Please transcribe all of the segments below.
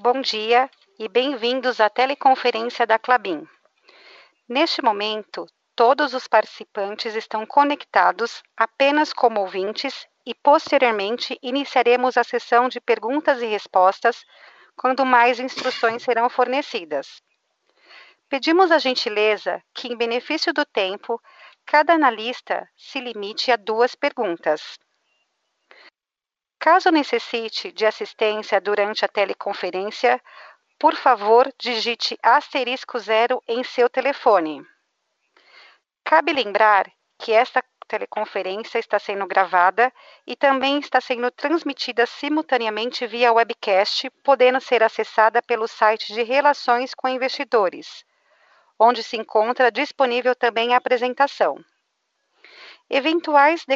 Bom dia e bem-vindos à teleconferência da Clabin. Neste momento, todos os participantes estão conectados apenas como ouvintes e posteriormente iniciaremos a sessão de perguntas e respostas quando mais instruções serão fornecidas. Pedimos a gentileza que, em benefício do tempo, cada analista se limite a duas perguntas. Caso necessite de assistência durante a teleconferência, por favor, digite asterisco zero em seu telefone. Cabe lembrar que esta teleconferência está sendo gravada e também está sendo transmitida simultaneamente via webcast, podendo ser acessada pelo site de Relações com Investidores, onde se encontra disponível também a apresentação. Eventuais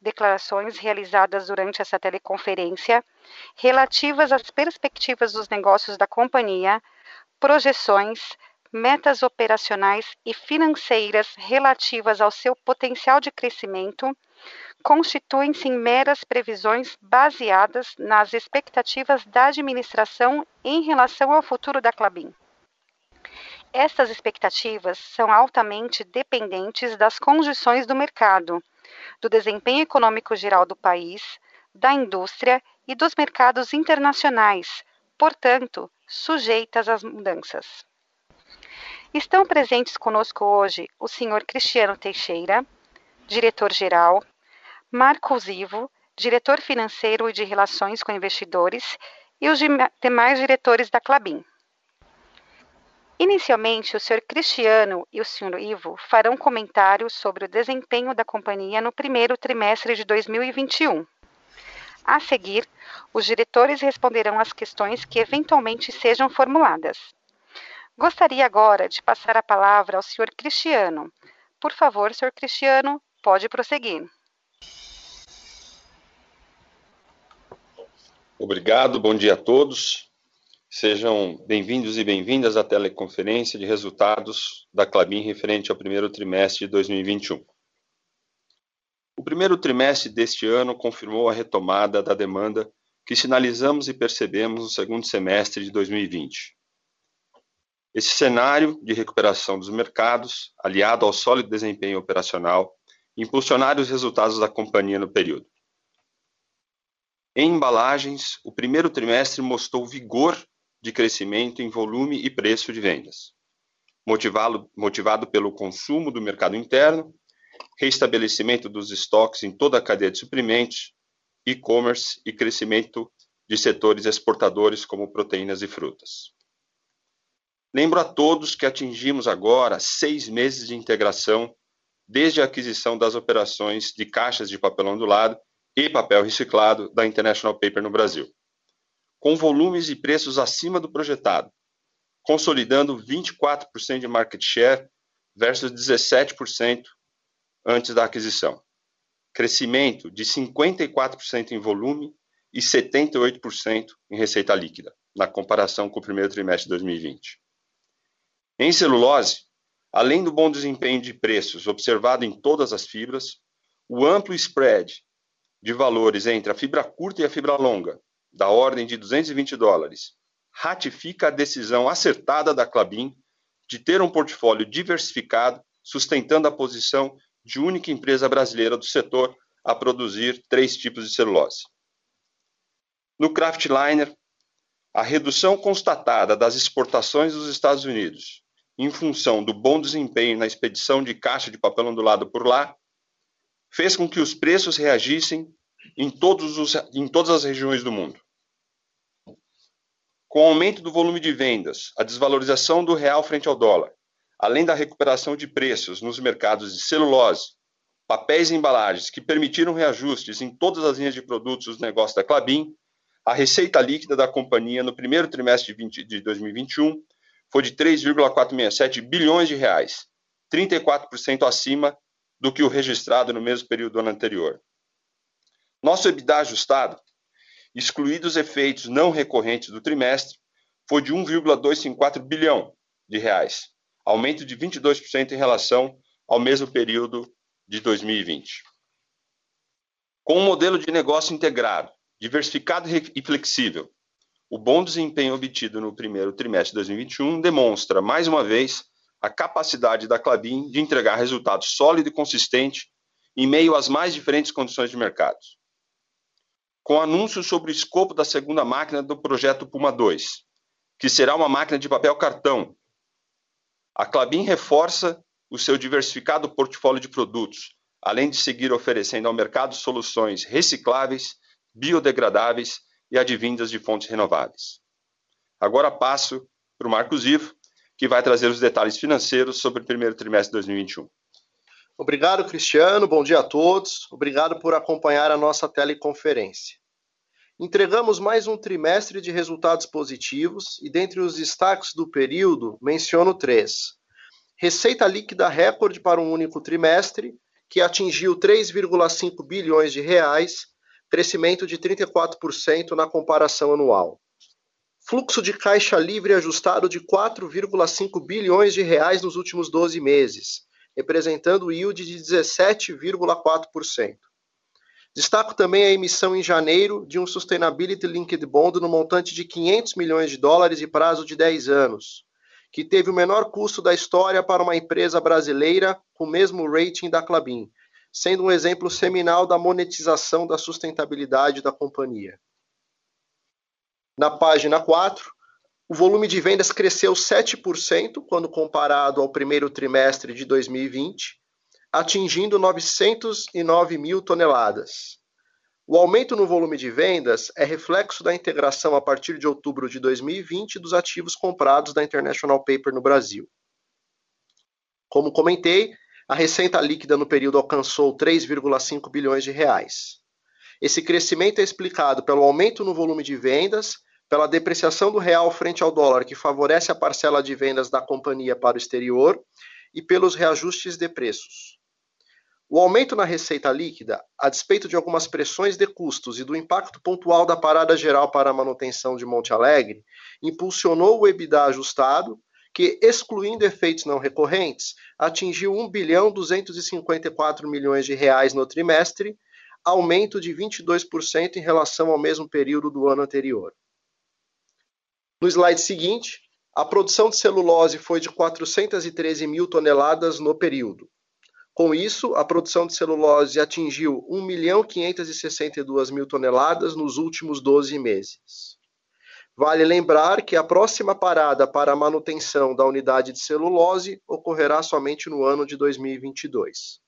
declarações realizadas durante essa teleconferência relativas às perspectivas dos negócios da companhia, projeções, metas operacionais e financeiras relativas ao seu potencial de crescimento constituem-se em meras previsões baseadas nas expectativas da administração em relação ao futuro da Clabin. Estas expectativas são altamente dependentes das condições do mercado, do desempenho econômico geral do país, da indústria e dos mercados internacionais, portanto, sujeitas às mudanças. Estão presentes conosco hoje o senhor Cristiano Teixeira, diretor-geral, Marcos Ivo, diretor financeiro e de relações com investidores, e os demais diretores da Clabin. Inicialmente, o Sr. Cristiano e o Sr. Ivo farão comentários sobre o desempenho da companhia no primeiro trimestre de 2021. A seguir, os diretores responderão às questões que eventualmente sejam formuladas. Gostaria agora de passar a palavra ao Sr. Cristiano. Por favor, Sr. Cristiano, pode prosseguir. Obrigado, bom dia a todos. Sejam bem-vindos e bem-vindas à teleconferência de resultados da Clabin referente ao primeiro trimestre de 2021. O primeiro trimestre deste ano confirmou a retomada da demanda que sinalizamos e percebemos no segundo semestre de 2020. Esse cenário de recuperação dos mercados, aliado ao sólido desempenho operacional, impulsionaram os resultados da companhia no período. Em embalagens, o primeiro trimestre mostrou vigor de crescimento em volume e preço de vendas, motivado, motivado pelo consumo do mercado interno, restabelecimento dos estoques em toda a cadeia de suprimentos, e-commerce e crescimento de setores exportadores como proteínas e frutas. Lembro a todos que atingimos agora seis meses de integração desde a aquisição das operações de caixas de papel ondulado e papel reciclado da International Paper no Brasil com volumes e preços acima do projetado, consolidando 24% de market share versus 17% antes da aquisição. Crescimento de 54% em volume e 78% em receita líquida, na comparação com o primeiro trimestre de 2020. Em celulose, além do bom desempenho de preços observado em todas as fibras, o amplo spread de valores entre a fibra curta e a fibra longa da ordem de 220 dólares, ratifica a decisão acertada da Clabin de ter um portfólio diversificado, sustentando a posição de única empresa brasileira do setor a produzir três tipos de celulose. No Kraftliner, a redução constatada das exportações dos Estados Unidos, em função do bom desempenho na expedição de caixa de papel ondulado por lá, fez com que os preços reagissem em, todos os, em todas as regiões do mundo. Com o aumento do volume de vendas, a desvalorização do real frente ao dólar, além da recuperação de preços nos mercados de celulose, papéis e embalagens que permitiram reajustes em todas as linhas de produtos dos negócios da Clabin, a receita líquida da companhia no primeiro trimestre de, 20, de 2021 foi de 3,467 bilhões de reais, 34% acima do que o registrado no mesmo período do ano anterior. Nosso EBITDA ajustado, excluídos efeitos não recorrentes do trimestre, foi de 1,254 bilhão de reais, aumento de 22% em relação ao mesmo período de 2020. Com um modelo de negócio integrado, diversificado e flexível, o bom desempenho obtido no primeiro trimestre de 2021 demonstra, mais uma vez, a capacidade da Clabin de entregar resultado sólido e consistente em meio às mais diferentes condições de mercado. Com anúncios sobre o escopo da segunda máquina do projeto Puma 2, que será uma máquina de papel cartão, a Clabin reforça o seu diversificado portfólio de produtos, além de seguir oferecendo ao mercado soluções recicláveis, biodegradáveis e advindas de fontes renováveis. Agora passo para o Marcos Ivo, que vai trazer os detalhes financeiros sobre o primeiro trimestre de 2021. Obrigado, Cristiano. Bom dia a todos. Obrigado por acompanhar a nossa teleconferência. Entregamos mais um trimestre de resultados positivos e, dentre os destaques do período, menciono três. Receita líquida recorde para um único trimestre, que atingiu 3,5 bilhões de reais, crescimento de 34% na comparação anual. Fluxo de caixa livre ajustado de 4,5 bilhões de reais nos últimos 12 meses, representando yield de 17,4%. Destaco também a emissão em janeiro de um Sustainability Linked Bond no montante de 500 milhões de dólares e prazo de 10 anos, que teve o menor custo da história para uma empresa brasileira com o mesmo rating da Clabin, sendo um exemplo seminal da monetização da sustentabilidade da companhia. Na página 4, o volume de vendas cresceu 7% quando comparado ao primeiro trimestre de 2020, atingindo 909 mil toneladas. O aumento no volume de vendas é reflexo da integração a partir de outubro de 2020 dos ativos comprados da International Paper no Brasil. Como comentei, a receita líquida no período alcançou 3,5 bilhões de reais. Esse crescimento é explicado pelo aumento no volume de vendas, pela depreciação do real frente ao dólar, que favorece a parcela de vendas da companhia para o exterior, e pelos reajustes de preços. O aumento na receita líquida, a despeito de algumas pressões de custos e do impacto pontual da parada geral para a manutenção de Monte Alegre, impulsionou o EBITDA ajustado, que, excluindo efeitos não recorrentes, atingiu 1 bilhão 254 milhões de reais no trimestre, aumento de 22% em relação ao mesmo período do ano anterior. No slide seguinte, a produção de celulose foi de 413 mil toneladas no período. Com isso, a produção de celulose atingiu 1.562 mil toneladas nos últimos 12 meses. Vale lembrar que a próxima parada para a manutenção da unidade de celulose ocorrerá somente no ano de 2022.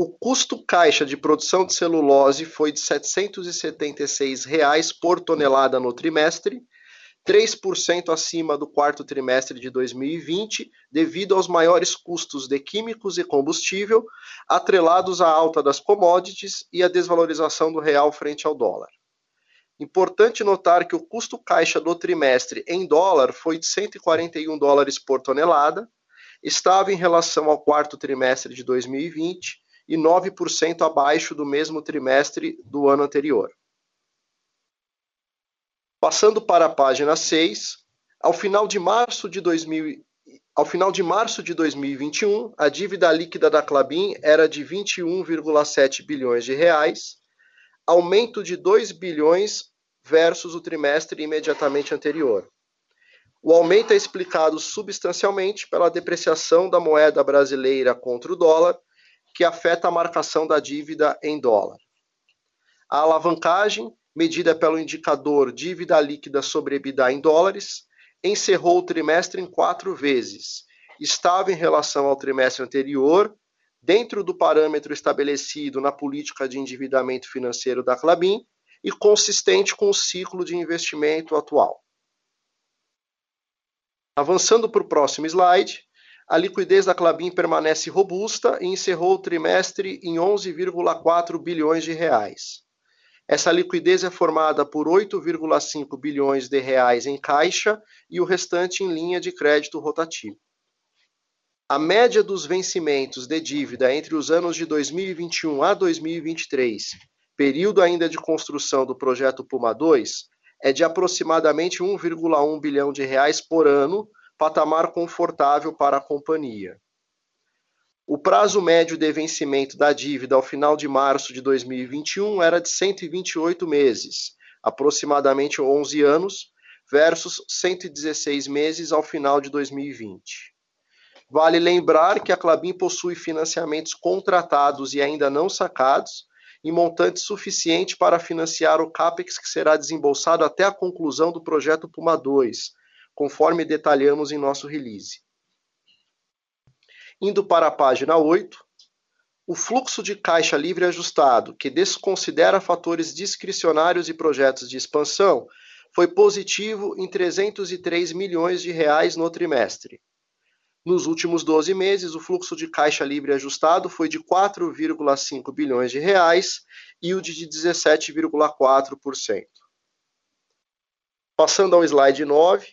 O custo caixa de produção de celulose foi de 776 reais por tonelada no trimestre 3% acima do quarto trimestre de 2020, devido aos maiores custos de químicos e combustível, atrelados à alta das commodities e à desvalorização do real frente ao dólar. Importante notar que o custo caixa do trimestre em dólar foi de 141 dólares por tonelada, estava em relação ao quarto trimestre de 2020 e 9% abaixo do mesmo trimestre do ano anterior. Passando para a página 6, ao final de março de 2000, ao final de março de 2021, a dívida líquida da Clabin era de 21,7 bilhões de reais, aumento de 2 bilhões versus o trimestre imediatamente anterior. O aumento é explicado substancialmente pela depreciação da moeda brasileira contra o dólar, que afeta a marcação da dívida em dólar. A alavancagem medida pelo indicador dívida líquida sobre EBITDA em dólares, encerrou o trimestre em quatro vezes, estava em relação ao trimestre anterior, dentro do parâmetro estabelecido na política de endividamento financeiro da Clabin e consistente com o ciclo de investimento atual. Avançando para o próximo slide, a liquidez da Clabin permanece robusta e encerrou o trimestre em 11,4 bilhões de reais. Essa liquidez é formada por 8,5 bilhões de reais em caixa e o restante em linha de crédito rotativo. A média dos vencimentos de dívida entre os anos de 2021 a 2023, período ainda de construção do projeto Puma 2, é de aproximadamente 1,1 bilhão de reais por ano, patamar confortável para a companhia. O prazo médio de vencimento da dívida ao final de março de 2021 era de 128 meses, aproximadamente 11 anos, versus 116 meses ao final de 2020. Vale lembrar que a Clabin possui financiamentos contratados e ainda não sacados, em montante suficiente para financiar o CAPEX que será desembolsado até a conclusão do projeto Puma 2, conforme detalhamos em nosso release. Indo para a página 8, o fluxo de caixa livre ajustado, que desconsidera fatores discricionários e projetos de expansão, foi positivo em 303 milhões de reais no trimestre. Nos últimos 12 meses, o fluxo de caixa livre ajustado foi de 4,5 bilhões de reais, yield de 17,4%. Passando ao slide 9,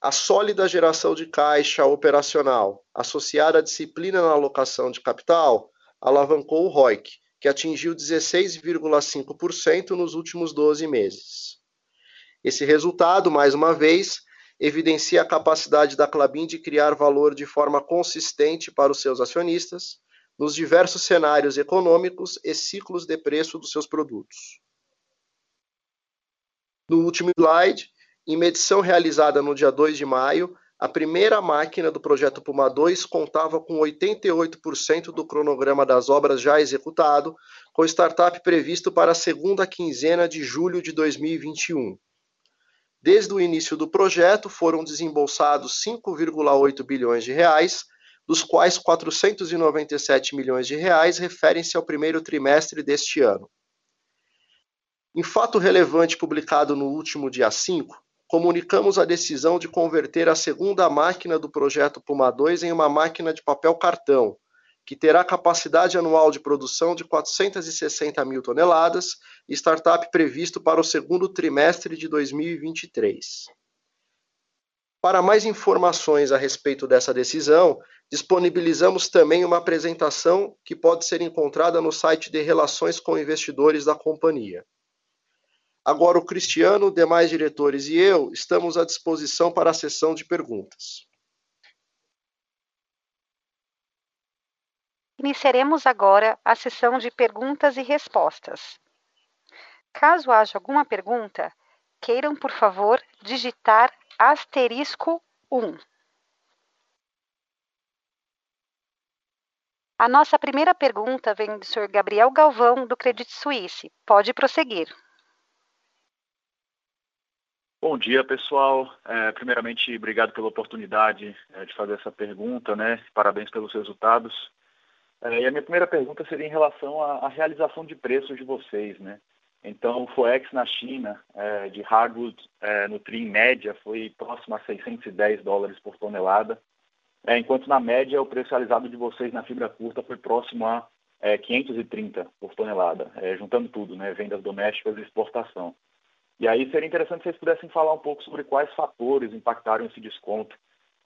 a sólida geração de caixa operacional, associada à disciplina na alocação de capital, alavancou o ROIC, que atingiu 16,5% nos últimos 12 meses. Esse resultado, mais uma vez, evidencia a capacidade da Clabin de criar valor de forma consistente para os seus acionistas nos diversos cenários econômicos e ciclos de preço dos seus produtos. No último slide, em medição realizada no dia 2 de maio, a primeira máquina do projeto Puma 2 contava com 88% do cronograma das obras já executado, com startup previsto para a segunda quinzena de julho de 2021. Desde o início do projeto foram desembolsados 5,8 bilhões de reais, dos quais 497 milhões de reais referem-se ao primeiro trimestre deste ano. Em fato relevante publicado no último dia 5, comunicamos a decisão de converter a segunda máquina do projeto Puma 2 em uma máquina de papel cartão, que terá capacidade anual de produção de 460 mil toneladas startup previsto para o segundo trimestre de 2023. Para mais informações a respeito dessa decisão, disponibilizamos também uma apresentação que pode ser encontrada no site de Relações com Investidores da companhia. Agora, o Cristiano, demais diretores e eu estamos à disposição para a sessão de perguntas. Iniciaremos agora a sessão de perguntas e respostas. Caso haja alguma pergunta, queiram, por favor, digitar asterisco 1. A nossa primeira pergunta vem do Sr. Gabriel Galvão, do Credit Suisse. Pode prosseguir. Bom dia, pessoal. É, primeiramente, obrigado pela oportunidade é, de fazer essa pergunta, né? Parabéns pelos resultados. É, e a minha primeira pergunta seria em relação à, à, realização de preços de vocês, né? Então, o FOEX na China, é, de hardwood é, no TRI em média, foi próximo a 610 dólares por tonelada, é, enquanto na média o preço realizado de vocês na fibra curta foi próximo a 530 é, por tonelada, juntando tudo, né? Vendas domésticas e exportação. E aí seria interessante se vocês pudessem falar um pouco sobre quais fatores impactaram esse desconto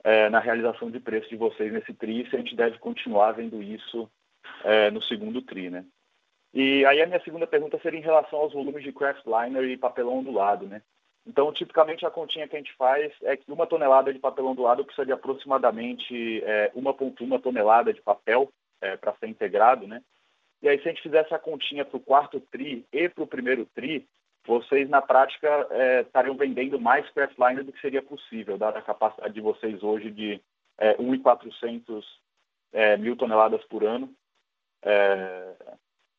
é, na realização de preço de vocês nesse TRI, se a gente deve continuar vendo isso é, no segundo TRI, né? E aí a minha segunda pergunta seria em relação aos volumes de craftliner e papelão ondulado, né? Então, tipicamente, a continha que a gente faz é que uma tonelada de papelão ondulado precisa de aproximadamente é, 1,1 tonelada de papel é, para ser integrado, né? E aí, se a gente fizesse a continha para o quarto TRI e para o primeiro TRI, vocês na prática é, estariam vendendo mais craftliner do que seria possível, dada a capacidade de vocês hoje de é, 1.400 é, mil toneladas por ano é,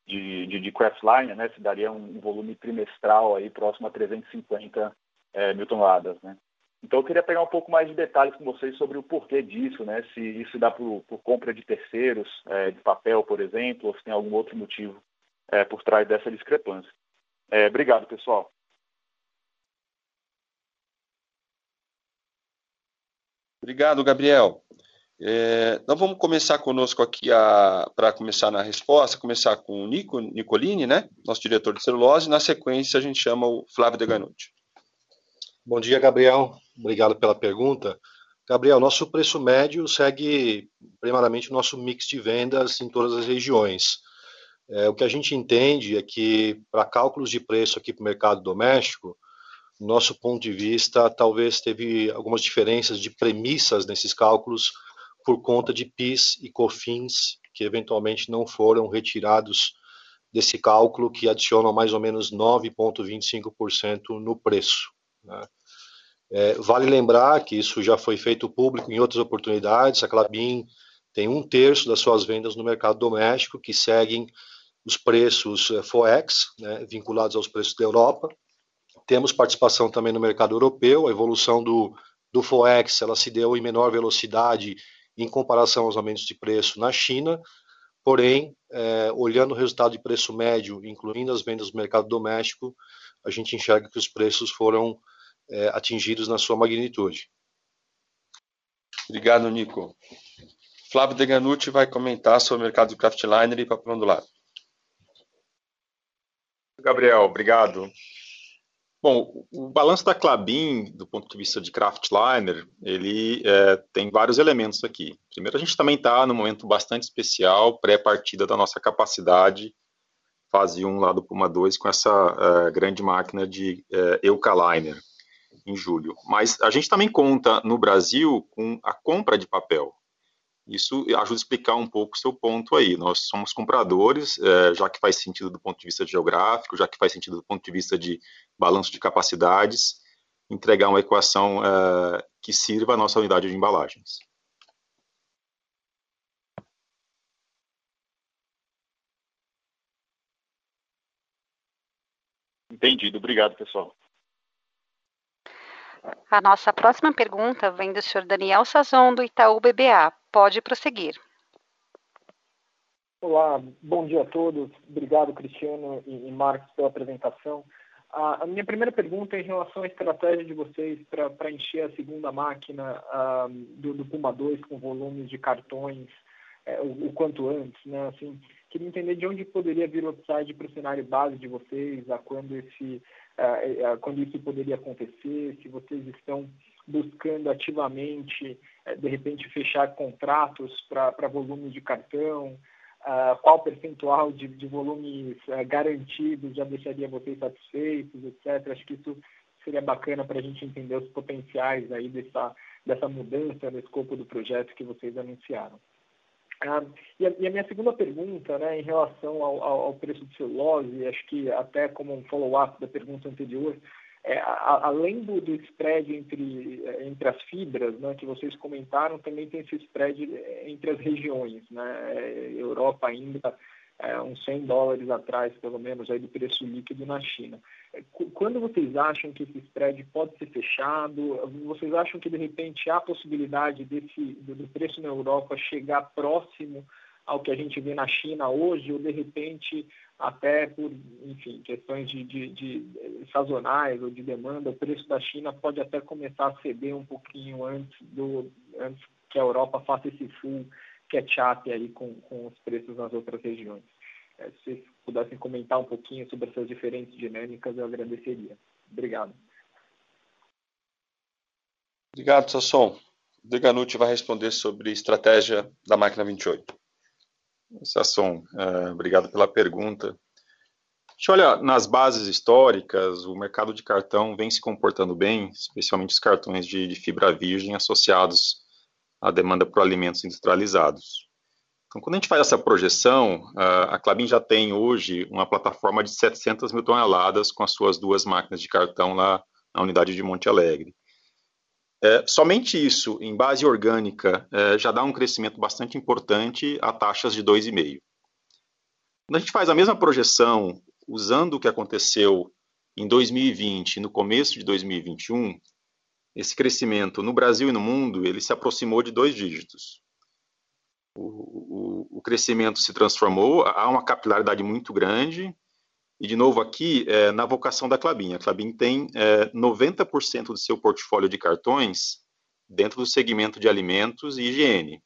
de, de, de craftliner, né? Se daria um, volume trimestral aí próximo a 350 é, mil toneladas, né? Então eu queria pegar um pouco mais de detalhes com vocês sobre o porquê disso, né? Se isso dá por, por compra de terceiros, é, de papel, por exemplo, ou se tem algum outro motivo é, por trás dessa discrepância. É, obrigado, pessoal. Obrigado, Gabriel. É, nós vamos começar conosco aqui para começar na resposta, começar com o Nico Nicolini, né, nosso diretor de celulose, na sequência a gente chama o Flávio Deganucci. Bom dia, Gabriel. Obrigado pela pergunta. Gabriel, nosso preço médio segue primeiramente o nosso mix de vendas em todas as regiões. É, o que a gente entende é que, para cálculos de preço aqui para o mercado doméstico, nosso ponto de vista, talvez teve algumas diferenças de premissas nesses cálculos por conta de PIS e COFINS, que eventualmente não foram retirados desse cálculo que adiciona mais ou menos 9,25% no preço. Né? É, vale lembrar que isso já foi feito público em outras oportunidades. A Clabin tem um terço das suas vendas no mercado doméstico que seguem os preços eh, FOEX, né, vinculados aos preços da Europa. Temos participação também no mercado europeu. A evolução do, do FOEX ela se deu em menor velocidade em comparação aos aumentos de preço na China. Porém, é, olhando o resultado de preço médio, incluindo as vendas do mercado doméstico, a gente enxerga que os preços foram é, atingidos na sua magnitude. Obrigado, Nico. Flávio Deganucci vai comentar sobre o mercado de craftliner e papelão do lado. Gabriel, obrigado. Bom, o balanço da Clabin, do ponto de vista de craftliner, ele é, tem vários elementos aqui. Primeiro, a gente também está num momento bastante especial, pré-partida da nossa capacidade, fase 1 lá do Puma 2, com essa uh, grande máquina de uh, Eucaliner em julho. Mas a gente também conta no Brasil com a compra de papel. Isso ajuda a explicar um pouco o seu ponto aí. Nós somos compradores, é, já que faz sentido do ponto de vista geográfico, já que faz sentido do ponto de vista de balanço de capacidades, entregar uma equação é, que sirva à nossa unidade de embalagens. Entendido. Obrigado, pessoal. A nossa próxima pergunta vem do senhor Daniel Sazon, do Itaú BBA. Pode prosseguir. Olá, bom dia a todos. Obrigado, Cristiano e Marcos, pela apresentação. A minha primeira pergunta é em relação à estratégia de vocês para encher a segunda máquina do, do, Puma 2 com volumes de cartões é, o, o, quanto antes, né? Assim, queria entender de onde poderia vir o upside para o cenário base de vocês, a quando esse quando isso poderia acontecer, se vocês estão buscando ativamente, uh, de repente, fechar contratos para volume de cartão, qual percentual de, de volumes garantidos já deixaria vocês satisfeitos, etc. Acho que isso seria bacana para a gente entender os potenciais aí dessa, dessa mudança no escopo do projeto que vocês anunciaram. Ah, e, a, e, a, minha segunda pergunta, né, em relação ao, ao, preço de celulose, acho que até como um follow-up da pergunta anterior, é, a, além do, do spread entre, entre as fibras, né, que vocês comentaram, também tem esse spread entre as regiões, né, é, Europa ainda é, uns 100 dólares atrás, pelo menos, aí do preço líquido na China. Quando vocês acham que esse spread pode ser fechado? Vocês acham que, de repente, há possibilidade desse, do preço na Europa chegar próximo ao que a gente vê na China hoje, ou, de repente, até por, enfim, questões de, de, de sazonais ou de demanda, o preço da China pode até começar a ceder um pouquinho antes, do, antes que a Europa faça esse full catch-up aí com, com os preços nas outras regiões. É, se vocês pudessem comentar um pouquinho sobre essas diferentes dinâmicas, eu agradeceria. Obrigado. Obrigado, Sasson. O Deganucci vai responder sobre estratégia da máquina 28. Sasson, uh, obrigado pela pergunta. A gente olha nas bases históricas, o mercado de cartão vem se comportando bem, especialmente os cartões de, de fibra virgem associados a demanda por alimentos industrializados. Então, quando a gente faz essa projeção, a Clabin já tem hoje uma plataforma de 700 mil toneladas com as suas duas máquinas de cartão lá na unidade de Monte Alegre. É, somente isso, em base orgânica, é, já dá um crescimento bastante importante a taxas de 2,5. Quando a gente faz a mesma projeção, usando o que aconteceu em 2020 e no começo de 2021, esse crescimento no Brasil e no mundo ele se aproximou de dois dígitos. O, o, o crescimento se transformou, há uma capilaridade muito grande, e de novo aqui, é, na vocação da Clabin. A Clabin tem é, 90% do seu portfólio de cartões dentro do segmento de alimentos e higiene.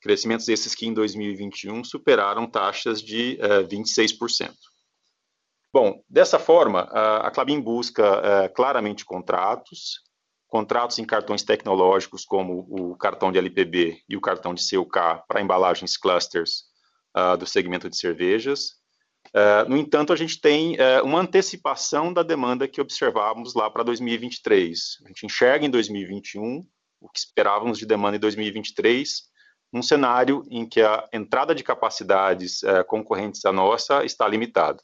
Crescimentos esses que em 2021 superaram taxas de é, 26%. Bom, dessa forma, a, Clabin busca é, claramente contratos, contratos em cartões tecnológicos como o cartão de LPB e o cartão de CUK para embalagens clusters uh, do segmento de cervejas. Uh, no entanto, a gente tem uh, uma antecipação da demanda que observávamos lá para 2023. A gente enxerga em 2021 o que esperávamos de demanda em 2023, num cenário em que a entrada de capacidades é, concorrentes à nossa está limitada.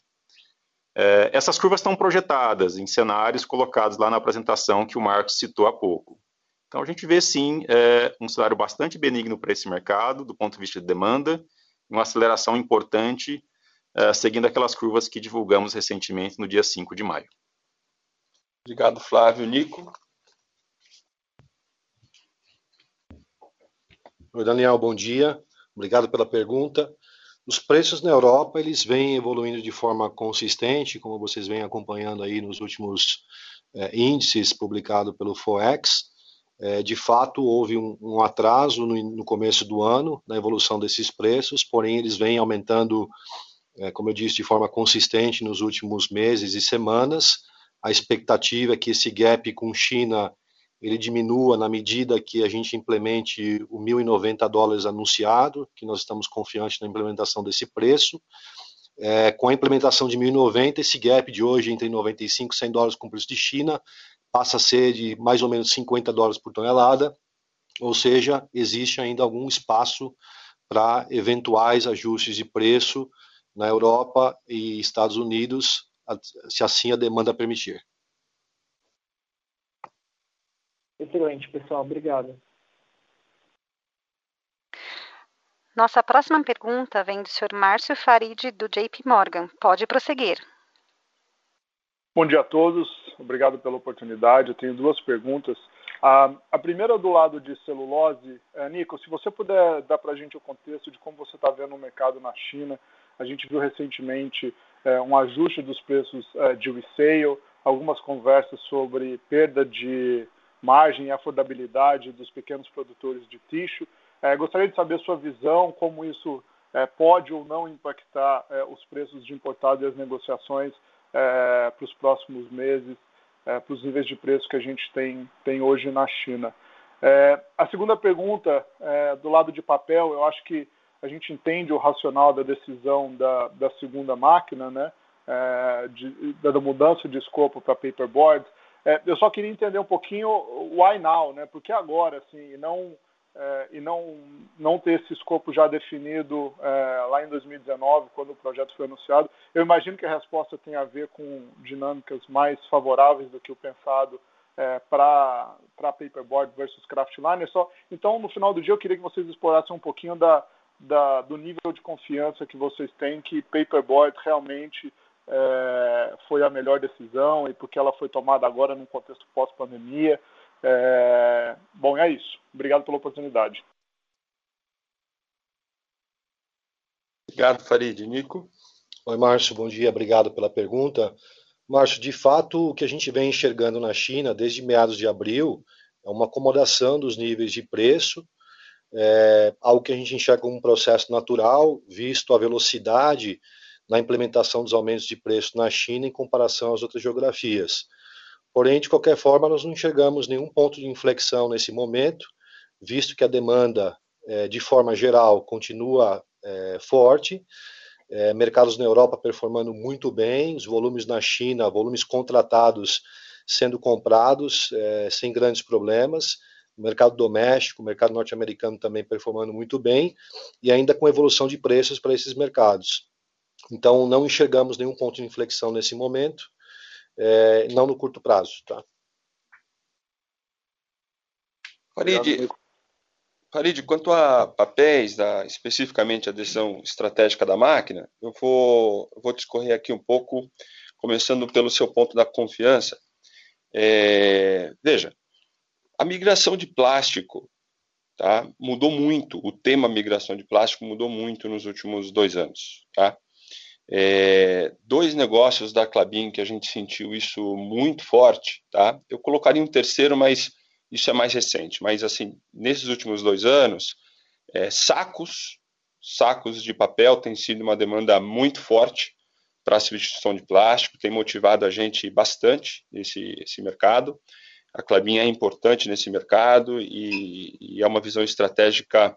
É, essas curvas estão projetadas em cenários colocados lá na apresentação que o Marcos citou há pouco. Então, a gente vê, sim, é, um cenário bastante benigno para esse mercado, do ponto de vista de demanda, uma aceleração importante, é, seguindo aquelas curvas que divulgamos recentemente no dia 5 de maio. Obrigado, Flávio. Nico? Oi, Daniel, bom dia. Obrigado pela pergunta. Os preços na Europa, eles vêm evoluindo de forma consistente, como vocês vêm acompanhando aí nos últimos é, índices publicados pelo FOEX. É, de fato, houve um, um atraso no, no, começo do ano na evolução desses preços, porém eles vêm aumentando, é, como eu disse, de forma consistente nos últimos meses e semanas. A expectativa é que esse gap com China ele diminua na medida que a gente implemente o 1.090 dólares anunciado, que nós estamos confiantes na implementação desse preço. É, com a implementação de 1.090, esse gap de hoje entre 95 e 100 dólares com o preço de China passa a ser de mais ou menos 50 dólares por tonelada, ou seja, existe ainda algum espaço para eventuais ajustes de preço na Europa e Estados Unidos, se assim a demanda permitir. Excelente, pessoal. Obrigado. Nossa próxima pergunta vem do senhor Márcio Farid, do JP Morgan. Pode prosseguir. Bom dia a todos. Obrigado pela oportunidade. Eu tenho duas perguntas. A, a primeira do lado de celulose. É, Nico, se você puder dar para a gente o contexto de como você está vendo o mercado na China. A gente viu recentemente é, um ajuste dos preços é, de resale, algumas conversas sobre perda de margem e afordabilidade dos pequenos produtores de tixo. É, gostaria de saber a sua visão, como isso é, pode ou não impactar é, os preços de importado e as negociações é, para os próximos meses, é, para os níveis de preço que a gente tem, tem hoje na China. É, a segunda pergunta, do lado de papel, eu acho que a gente entende o racional da decisão da, da segunda máquina, né, de, da mudança de escopo para paperboard, é, eu só queria entender um pouquinho o why now, né? Por que agora, assim, e não, é, e não, não ter esse escopo já definido é, lá em 2019, quando o projeto foi anunciado. Eu imagino que a resposta tem a ver com dinâmicas mais favoráveis do que o pensado é, para paperboard versus craftliner. Só, então, no final do dia, eu queria que vocês explorassem um pouquinho da, da, do nível de confiança que vocês têm que paperboard realmente é, foi a melhor decisão e porque ela foi tomada agora num contexto pós-pandemia. É, bom, é isso. Obrigado pela oportunidade. Obrigado, Farid. Nico? Oi, Márcio, bom dia. Obrigado pela pergunta. Márcio, de fato, o que a gente vem enxergando na China desde meados de abril é uma acomodação dos níveis de preço, é, algo que a gente enxerga como um processo natural, visto a velocidade na implementação dos aumentos de preço na China em comparação às outras geografias. Porém, de qualquer forma, nós não enxergamos nenhum ponto de inflexão nesse momento, visto que a demanda, é, de forma geral, continua é, forte, é, mercados na Europa performando muito bem, os volumes na China, volumes contratados sendo comprados sem grandes problemas, o mercado doméstico, o mercado norte-americano também performando muito bem, e ainda com evolução de preços para esses mercados. Então, não enxergamos nenhum ponto de inflexão nesse momento, é, não no curto prazo. Tá? Farid, Farid, quanto a papéis, da, especificamente a decisão estratégica da máquina, eu vou, eu vou discorrer aqui um pouco, começando pelo seu ponto da confiança. É, veja, a migração de plástico tá, mudou muito, o tema migração de plástico mudou muito nos últimos dois anos. Tá? É, dois negócios da Clabin que a gente sentiu isso muito forte, tá? Eu colocaria um terceiro, mas isso é mais recente. Mas assim, nesses últimos dois anos, é, sacos, sacos de papel tem sido uma demanda muito forte para a substituição de plástico, tem motivado a gente bastante esse, esse mercado. A Clabin é importante nesse mercado e, e é uma visão estratégica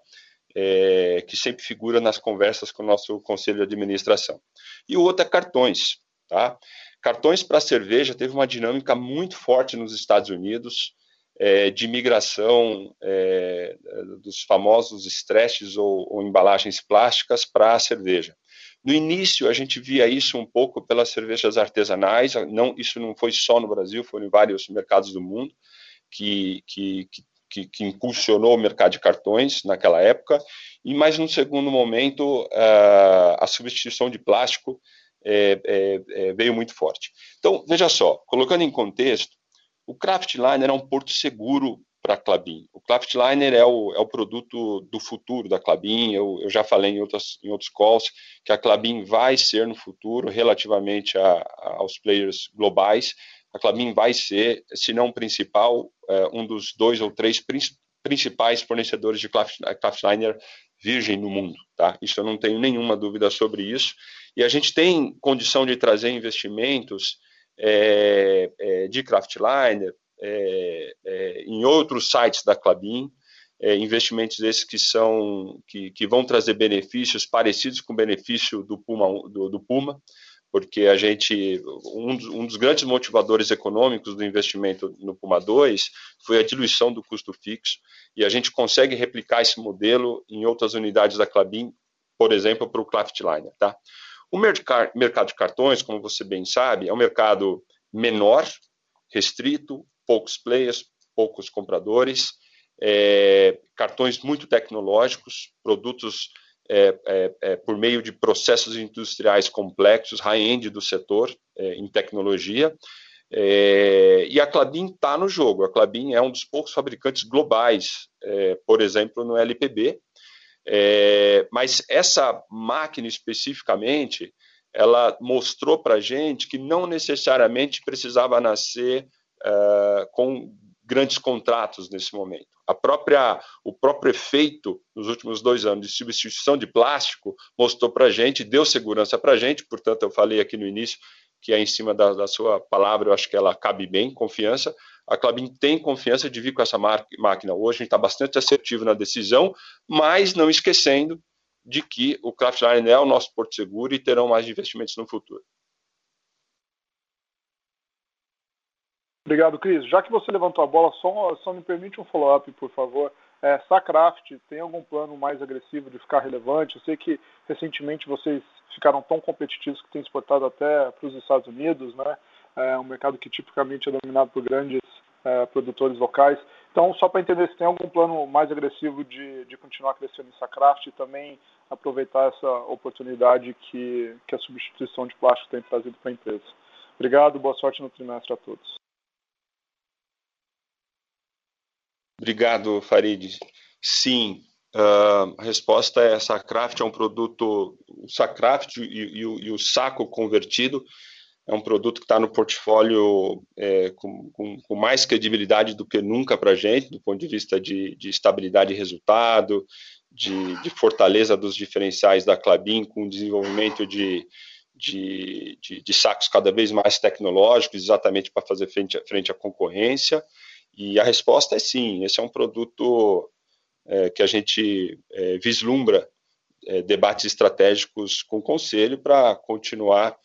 é, que sempre figura nas conversas com o nosso conselho de administração. E o outro é cartões. Tá? Cartões para cerveja teve uma dinâmica muito forte nos Estados Unidos. é, de migração é, dos famosos stresses ou, ou embalagens plásticas para a cerveja. No início, a gente via isso um pouco pelas cervejas artesanais, não, isso não foi só no Brasil, foi em vários mercados do mundo, que, que, que, que impulsionou o mercado de cartões naquela época, e mais num segundo momento, uh, a substituição de plástico é, é, é, veio muito forte. Então, veja só, colocando em contexto, o Craftliner é um porto seguro para a Clabin. O Craftliner é o, é o produto do futuro da Clabin. Eu, eu já falei em, outras, em outros calls que a Clabin vai ser no futuro, relativamente a, a, aos players globais, a Clabin vai ser, se não principal, é, um dos dois ou três principais fornecedores de Craftliner virgem no mundo. Tá? Isso eu não tenho nenhuma dúvida sobre isso. E a gente tem condição de trazer investimentos é, é, de Craftliner é, em outros sites da Clabin, investimentos esses que são que, que, vão trazer benefícios parecidos com o benefício do Puma, do, do Puma porque a gente um dos, um dos, grandes motivadores econômicos do investimento no Puma 2 foi a diluição do custo fixo e a gente consegue replicar esse modelo em outras unidades da Clabin, por exemplo, para o Craftliner, tá? O mercado de cartões, como você bem sabe, é um mercado menor, restrito, poucos players, poucos compradores, é, cartões muito tecnológicos, produtos é, é, é por meio de processos industriais complexos, high-end do setor é, em tecnologia. É, e a Clabin está no jogo. A Clabin é um dos poucos fabricantes globais, por exemplo, no LPB, é, mas essa máquina especificamente, ela mostrou para a gente que não necessariamente precisava nascer uh, com grandes contratos nesse momento. A própria, o próprio efeito nos últimos dois anos de substituição de plástico mostrou para a gente, deu segurança para a gente, portanto, eu falei aqui no início que é em cima da, da, sua palavra, eu acho que ela cabe bem, confiança. A Clabin tem confiança de vir com essa máquina hoje, a gente está bastante assertivo na decisão, mas não esquecendo de que o Craftline é o nosso porto seguro e terão mais investimentos no futuro. Obrigado, Cris. Já que você levantou a bola, só, só me permite um follow-up, por favor. É, Sacraft tem algum plano mais agressivo de ficar relevante? Eu sei que recentemente vocês ficaram tão competitivos que têm exportado até para os Estados Unidos, né? É um mercado que tipicamente é dominado por grandes é, produtores locais. Então, só para entender se tem algum plano mais agressivo de, de continuar crescendo em Sacraft e também aproveitar essa oportunidade que, que a substituição de plástico tem trazido para a empresa. Obrigado, boa sorte no trimestre a todos. Obrigado, Farid. Sim, uh, a resposta é Sacraft é um produto, o Sacraft e, e, e, o saco convertido é um produto que está no portfólio é, com, com, com, mais credibilidade do que nunca para a gente, do ponto de vista de, de estabilidade de resultado, de, de, fortaleza dos diferenciais da Clabin, com desenvolvimento de, de, de, sacos cada vez mais tecnológicos, exatamente para fazer frente, frente à concorrência. E a resposta é sim, esse é um produto é, que a gente é, vislumbra é, debates estratégicos com o Conselho para continuar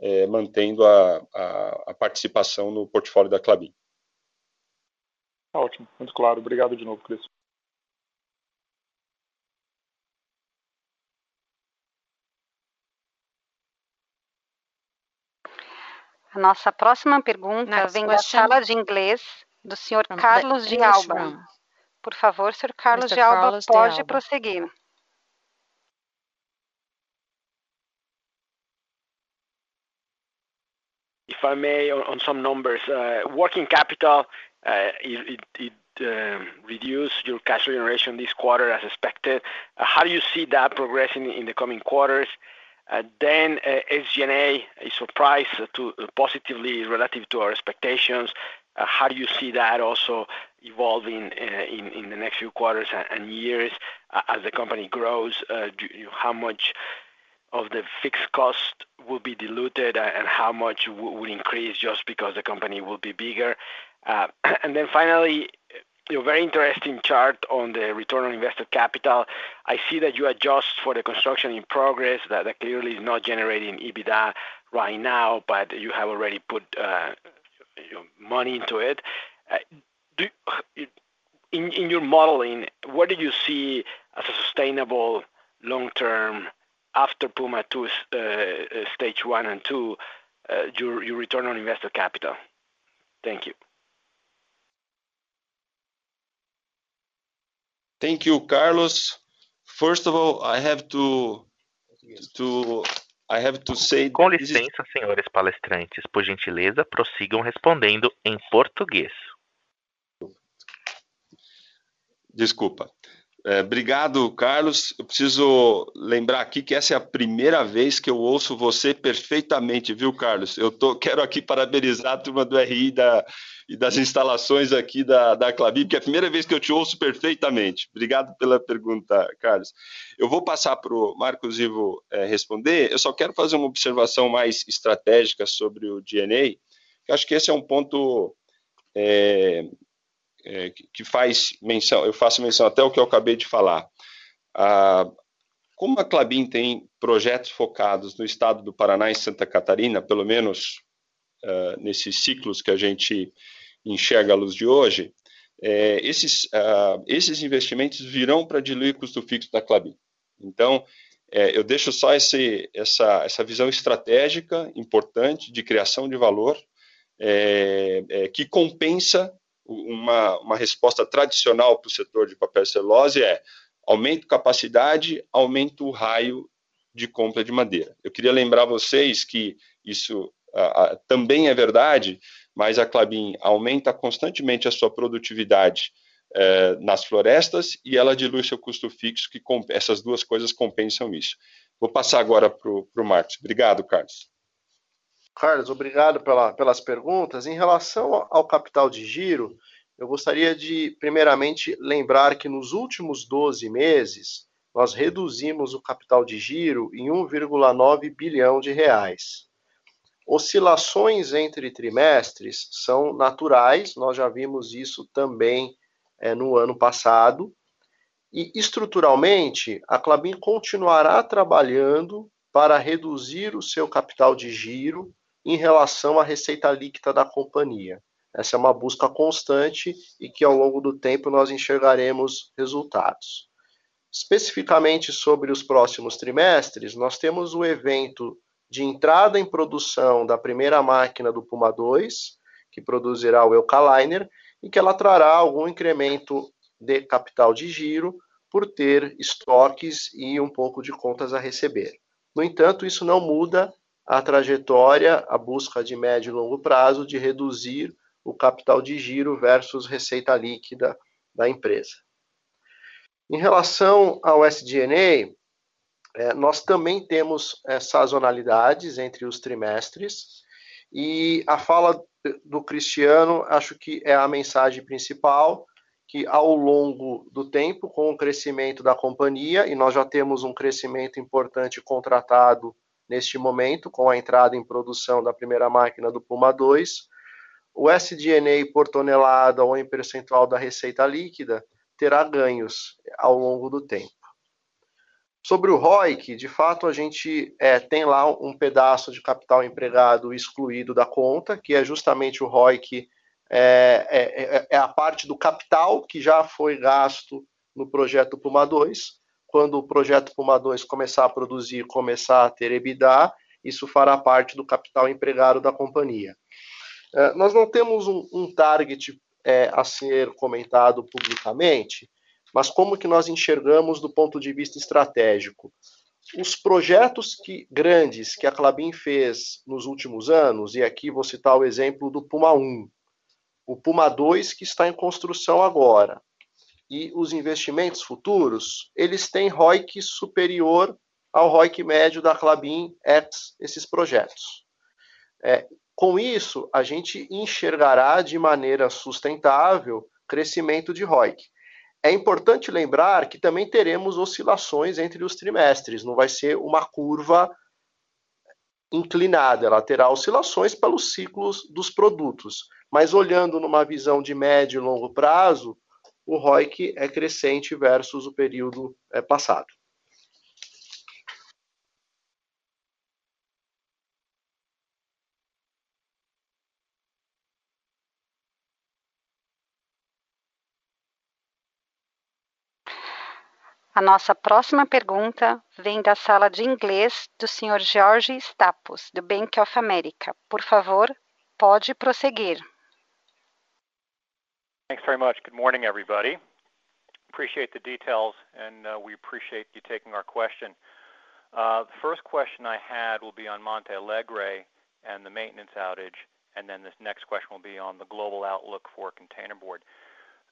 é, mantendo a, a, a, participação no portfólio da Clabin. Ótimo, muito claro. Obrigado de novo, Cris. A nossa próxima pergunta Next vem question. da sala de inglês do senhor Carlos de Alba. Por favor, senhor Carlos Mr. de Alba, Carlos pode de Alba. prosseguir. If I may, on, some numbers, uh, working capital, uh, it, it uh, reduced your cash generation this quarter as expected. Uh, how do you see that progressing in the coming quarters? Uh, then uh, SG&A is surprised to uh, positively relative to our expectations. Uh, how do you see that also evolving uh, in, the next few quarters and, years uh, as the company grows? How much of the fixed cost will be diluted and how much will increase just because the company will be bigger? And then finally, your very interesting chart on the return on invested capital. I see that you adjust for the construction in progress that clearly is not generating EBITDA right now, but you have already put uh, money into it. Uh, do, in your modeling, what do you see as a sustainable long-term after Puma II stage one and two, your return on invested capital? Thank you. Thank you, Carlos. First of all, I have to to say. Com licença, senhores palestrantes, por gentileza, prossigam respondendo em português. Desculpa. Obrigado, Carlos. Eu preciso lembrar aqui que essa é a primeira vez que eu ouço você perfeitamente, viu, Carlos? Eu quero aqui parabenizar a turma do RI e das instalações aqui da Klabin, porque é a primeira vez que eu te ouço perfeitamente. Obrigado pela pergunta, Carlos. Eu vou passar pro Marcos Ivo responder. Eu só quero fazer uma observação mais estratégica sobre o G&A, que acho que esse é um ponto que faz menção, eu faço menção até ao que eu acabei de falar. Como a Klabin tem projetos focados no estado do Paraná e Santa Catarina, pelo menos nesses ciclos que a gente enxerga à luz de hoje, esses investimentos virão pra diluir custo fixo da Klabin. Então, eu deixo só essa visão estratégica importante de criação de valor, que compensa uma resposta tradicional pro setor de papel e celulose, aumento capacidade, aumento o raio de compra de madeira. Eu queria lembrar vocês que isso também é verdade, mas a Klabin aumenta constantemente a sua produtividade nas florestas e ela dilui seu custo fixo, essas duas coisas compensam isso. Vou passar agora pro Marcos. Obrigado, Carlos. Carlos, obrigado pelas perguntas. Em relação ao capital de giro, eu gostaria de primeiramente lembrar que nos últimos 12 meses, nós reduzimos o capital de giro em 1.9 bilhão reais. Oscilações entre trimestres são naturais, nós já vimos isso também no ano passado. Estruturalmente, a Klabin continuará trabalhando para reduzir o seu capital de giro em relação à receita líquida da companhia. Essa é uma busca constante e que ao longo do tempo nós enxergaremos resultados. Especificamente sobre os próximos trimestres, nós temos o evento de entrada em produção da primeira máquina do Puma II, que produzirá o Eucaliner, e que ela trará algum incremento de capital de giro por ter estoques e um pouco de contas a receber. No entanto, isso não muda a trajetória, a busca de médio e longo prazo de reduzir o capital de giro versus receita líquida da empresa. Em relação ao SG&A, nós também temos sazonalidades entre os trimestres e a fala do Cristiano, acho que é a mensagem principal, que ao longo do tempo, com o crescimento da companhia, e nós já temos um crescimento importante contratado neste momento, com a entrada em produção da primeira máquina do Puma II, o SG&A por tonelada ou em percentual da receita líquida terá ganhos ao longo do tempo. Sobre o ROIC, de fato, a gente tem lá um pedaço de capital empregado excluído da conta, que é justamente o ROIC, é a parte do capital que já foi gasto no projeto Puma II. Quando o projeto Puma II começar a produzir, começar a ter EBITDA, isso fará parte do capital empregado da companhia. Nós não temos um target a ser comentado publicamente, mas como que nós enxergamos do ponto de vista estratégico? Os projetos grandes que a Klabin fez nos últimos anos, e aqui vou citar o exemplo do Puma I, o Puma II, que está em construção agora, e os investimentos futuros, eles têm ROIC superior ao ROIC médio da Klabin ex esses projetos. Com isso, a gente enxergará de maneira sustentável crescimento de ROIC. É importante lembrar que também teremos oscilações entre os trimestres, não vai ser uma curva inclinada, ela terá oscilações pelos ciclos dos produtos, mas olhando numa visão de médio e longo prazo, o ROIC é crescente versus o período passado. A nossa próxima pergunta vem da sala de inglês do Sr. Jorge Stapos, do Bank of America. Por favor, pode prosseguir. Thanks very much. Good morning, everybody. Appreciate the details, and uh, we appreciate you taking our question. Uh, the first question I had will be on Monte Alegre and the maintenance outage, and then this next question will be on the global outlook for containerboard.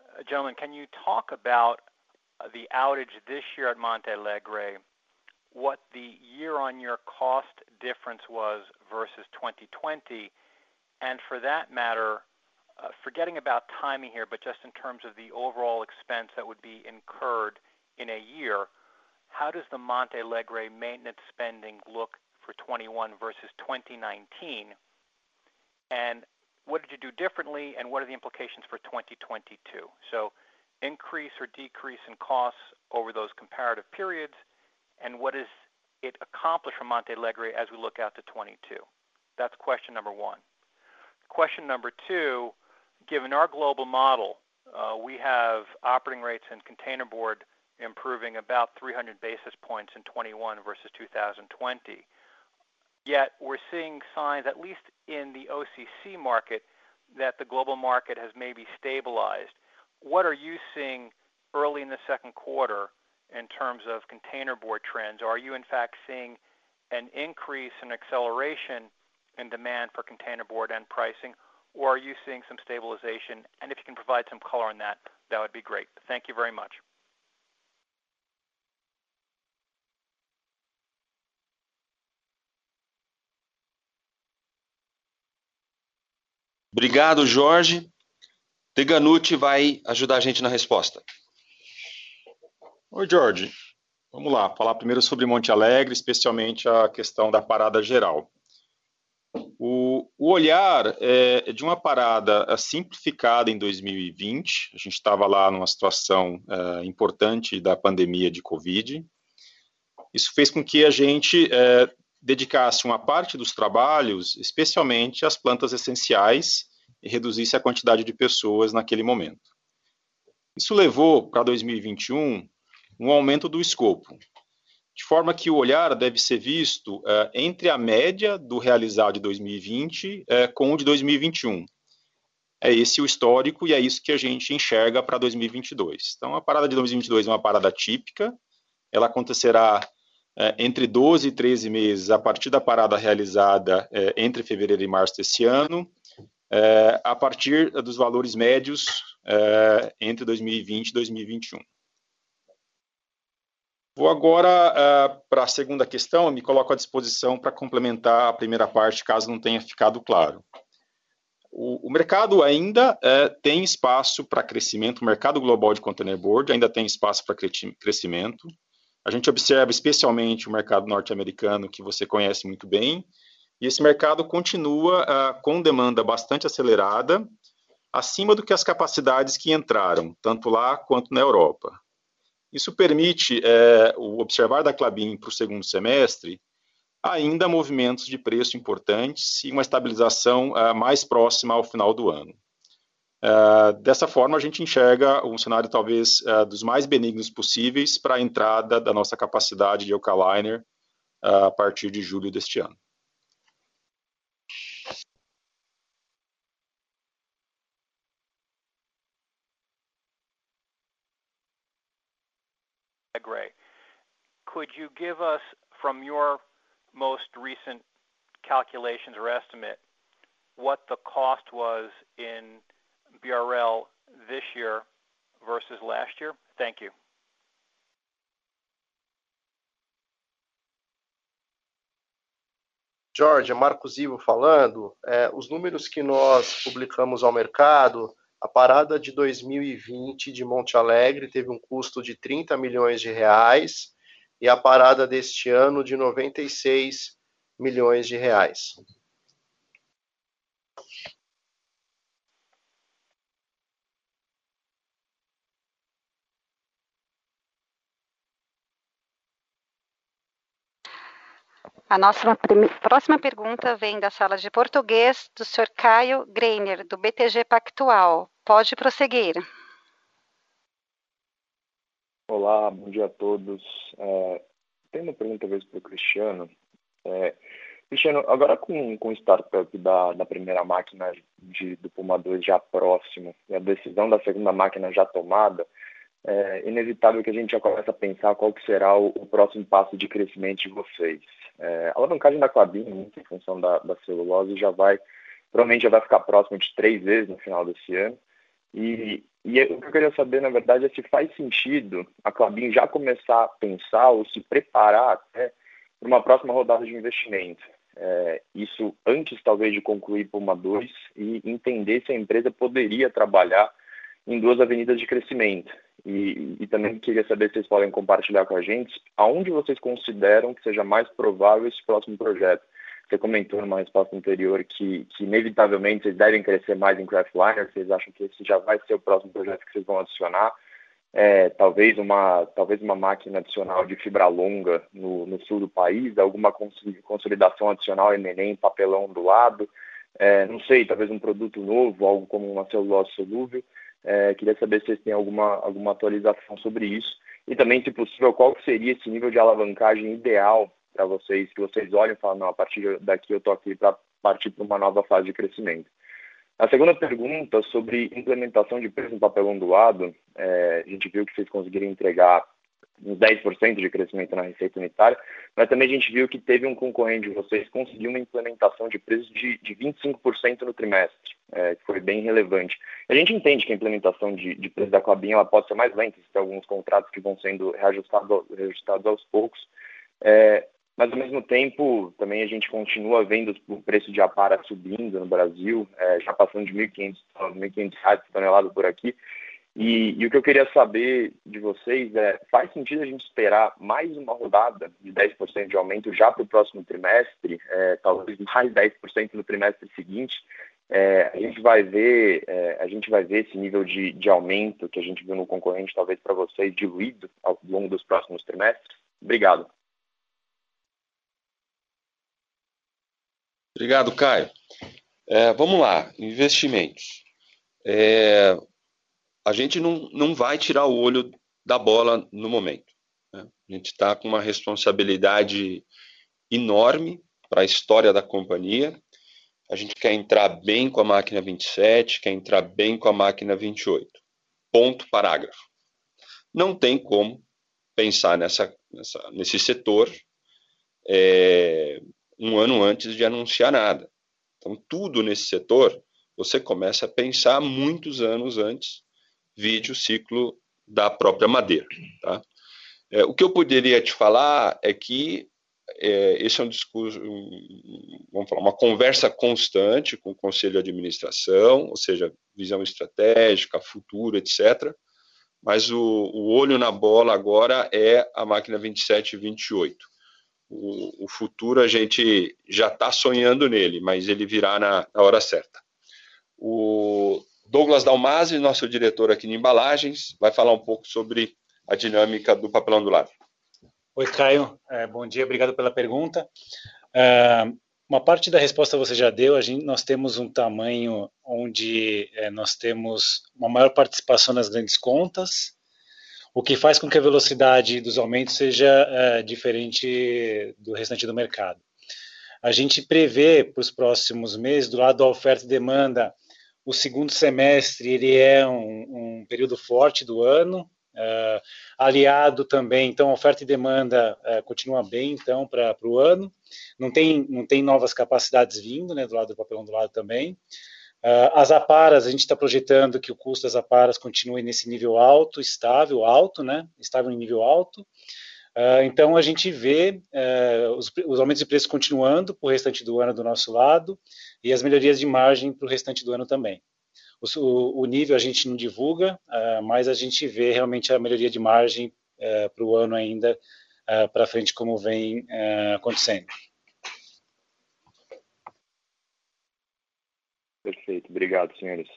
Uh, gentlemen, can you talk about the outage this year at Monte Alegre, what the year-on-year cost difference was versus 2020, and for that matter, Uh, forgetting about timing here, but just in terms of the overall expense that would be incurred in a year, how does the Monte Alegre maintenance spending look for 21 versus 2019? And what did you do differently, and what are the implications for 2022? So increase or decrease in costs over those comparative periods, and what does it accomplish for Monte Alegre as we look out to 22? That's question number one. Question number two, given our global model, uh, we have operating rates in containerboard improving about 300 basis points in 21 versus 2020. Yet we're seeing signs, at least in the OCC market, that the global market has maybe stabilized what are you seeing early in the second quarter in terms of containerboard trends? Are you in fact seeing an increase in acceleration in demand for containerboard and pricing, or are you seeing some stabilization? And if you can provide some color on that, that would be great. Thank you very much. Obrigado, Jorge. Teganucci vai ajudar a gente na resposta. Oi, Jorge. Vamos lá, falar primeiro sobre Monte Alegre, especialmente a questão da parada geral. O, o olhar é de uma parada simplificada em 2020, a gente estava lá numa situação é, importante da pandemia de Covid. Isso fez com que a gente é, dedicasse uma parte dos trabalhos, especialmente às plantas essenciais, e reduzisse a quantidade de pessoas naquele momento. Isso levou para 2021 um aumento do escopo, de forma que o olhar deve ser visto uh, entre a média do realizado de 2020 uh, eh, com o de 2021. É esse o histórico e é isso que a gente enxerga para 2022. Então, a parada de 2022 é uma parada típica, ela acontecerá uh, entre 12 e 13 meses a partir da parada realizada entre fevereiro e março desse ano, é, a partir dos valores médios é, entre 2020 e 2021. Vou agora é, para a segunda questão, me coloco à disposição para complementar a primeira parte, caso não tenha ficado claro. O, o mercado ainda é, tem espaço para crescimento, o mercado global de containerboard ainda tem espaço para crescimento. A gente observa especialmente o mercado norte-americano, que você conhece muito bem, e esse mercado continua uh, com demanda bastante acelerada, acima do que as capacidades que entraram, tanto lá quanto na Europa. Isso permite é, o observar da Clabin para o segundo semestre ainda movimentos de preço importantes e uma estabilização uh, mais próxima ao final do ano. Uh, dessa forma, a gente enxerga um cenário talvez uh, dos mais benignos possíveis para a entrada da nossa capacidade de Eucaliner a partir de julho deste ano. Gray. Could you give us, from your most recent calculations or estimate, what the cost was in BRL this year versus last year? Thank you. Jorge, Marcos Ivo falando. Os números que nós publicamos ao mercado a parada de 2020 de Monte Alegre teve um custo de 30 milhões de reais e a parada deste ano de 96 milhões de reais. A nossa próxima pergunta vem da sala de português do Sr. Caio Greiner, do BTG Pactual. Pode prosseguir. Olá, bom dia a todos. É, tem uma pergunta talvez para o Cristiano. É, Cristiano, agora com, com o startup da, da primeira máquina de, do Puma 2 já próximo e a decisão da segunda máquina já tomada, é inevitável que a gente já comece a pensar qual que será o, o próximo passo de crescimento de vocês. É, a alavancagem da Clabin, em função da, da celulose, já vai, provavelmente já vai ficar próximo de três vezes no final desse ano. E, e o que eu queria saber, na verdade, é se faz sentido a Clabin já começar a pensar ou se preparar até para uma próxima rodada de investimento. É, isso antes, talvez, de concluir Puma 2 e entender se a empresa poderia trabalhar em duas avenidas de crescimento. E, e, também queria saber se vocês podem compartilhar com a gente aonde vocês consideram que seja mais provável esse próximo projeto. Você comentou numa resposta anterior que, que inevitavelmente vocês devem crescer mais em Craftliner, vocês acham que esse já vai ser o próximo projeto que vocês vão adicionar é, talvez uma talvez uma máquina adicional de fibra longa no, no sul do país, alguma consolidação adicional em papelão do lado, é, não sei, talvez um produto novo, algo como uma celulose solúvel. É, queria saber se vocês têm alguma alguma atualização sobre isso. E também, se possível, qual seria esse nível de alavancagem ideal para vocês, que vocês olhem e falam, não, a partir daqui eu estou aqui para partir para uma nova fase de crescimento. A segunda pergunta sobre implementação de preço no papel ondulado, é, a gente viu que vocês conseguiram entregar uns 10% de crescimento na receita unitária, mas também a gente viu que teve um concorrente de vocês conseguiu uma implementação de preço de, de 25% no trimestre, é, foi bem relevante. A gente entende que a implementação de, de preço da Clabin ela pode ser mais lenta, tem alguns contratos que vão sendo reajustados, reajustados aos poucos, é, mas ao mesmo tempo também a gente continua vendo o preço de apara subindo no Brasil, é, já passando de 1.500 1.500 reais por tonelada por aqui. E, e, o que eu queria saber de vocês é, faz sentido a gente esperar mais uma rodada de 10% de aumento já para o próximo trimestre, é, talvez mais 10% no trimestre seguinte? É, a gente vai ver é, a gente vai ver esse nível de, de aumento que a gente viu no concorrente talvez para vocês diluído ao longo dos próximos trimestres? Obrigado. Obrigado, Caio. É, vamos lá, investimentos. É, a gente não, não vai tirar o olho da bola no momento. Né? A gente está com uma responsabilidade enorme para a história da companhia. A gente quer entrar bem com a máquina 27, quer entrar bem com a máquina 28. Ponto, parágrafo. Não tem como pensar nessa, nessa nesse setor é, um ano antes de anunciar nada. Então, tudo nesse setor você começa a pensar muitos anos antes, vídeo ciclo da própria madeira. Tá? É, o que eu poderia te falar é que é, esse é um discurso, vamos falar, uma conversa constante com o conselho de administração, ou seja, visão estratégica, futuro, etc. Mas o, o olho na bola agora é a máquina 27 e 28 o, o futuro a gente já está sonhando nele, mas ele virá na, na, hora certa. O Douglas Dalmasi, nosso diretor aqui de embalagens, vai falar um pouco sobre a dinâmica do papelão do lado. Oi, Caio. É, bom dia, obrigado pela pergunta. É, uma parte da resposta você já deu. Gente, nós temos um tamanho onde é, nós temos uma maior participação nas grandes contas, o que faz com que a velocidade dos aumentos seja é, diferente do restante do mercado. A gente prevê para os próximos meses, do lado da oferta e demanda, o segundo semestre ele é um, um período forte do ano, uh, aliado também, então oferta e demanda uh, continua bem então para o ano. Não tem não tem novas capacidades vindo, né, do lado do papelão do lado também. Uh, as aparas, a gente está projetando que o custo das aparas continue nesse nível alto, estável, alto, né? Estável em nível alto. Uh, então, a gente vê uh, os, os, aumentos de preço continuando para o restante do ano do nosso lado e as melhorias de margem para o restante do ano também. O, o, nível a gente não divulga, mas a gente vê realmente a melhoria de margem para o ano ainda para frente, como vem acontecendo. Perfeito. Obrigado, senhores.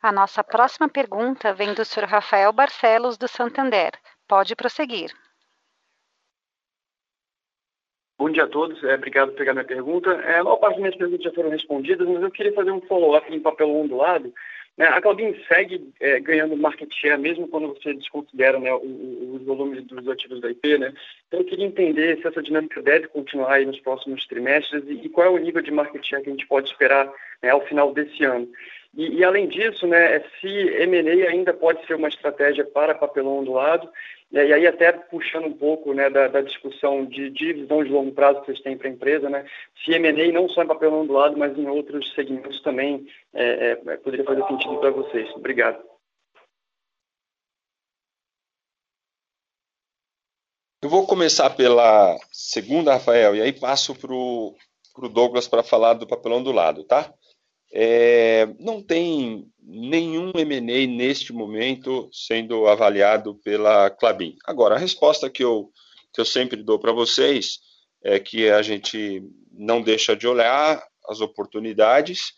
A nossa próxima pergunta vem do Sr. Rafael Barcelos, do Santander. Pode prosseguir. Bom dia a todos, é, obrigado por pegar minha pergunta. É, a maior parte das minhas perguntas já foram respondidas, mas eu queria fazer um follow-up em papel ondulado Né? A Clabin segue é, ganhando market share, mesmo quando você desconsidera né, os volumes dos ativos da IP. Né? Então, eu queria entender se essa dinâmica deve continuar nos próximos trimestres e, e qual é o nível de market share que a gente pode esperar né, ao final desse ano. E, e, além disso, né, se M&A ainda pode ser uma estratégia para papelão do lado, e aí até puxando um pouco né, da, da, discussão de, de visão de longo prazo que vocês têm para a empresa, né, se M&A não só em papelão do lado, mas em outros segmentos também é, é, poderia fazer sentido para vocês. Obrigado. Eu vou começar pela segunda, Rafael, e aí passo para o Douglas para falar do papelão do lado, tá? É, não tem nenhum M&A neste momento sendo avaliado pela Clabin. Agora, a resposta que eu, que eu sempre dou para vocês é que a gente não deixa de olhar as oportunidades.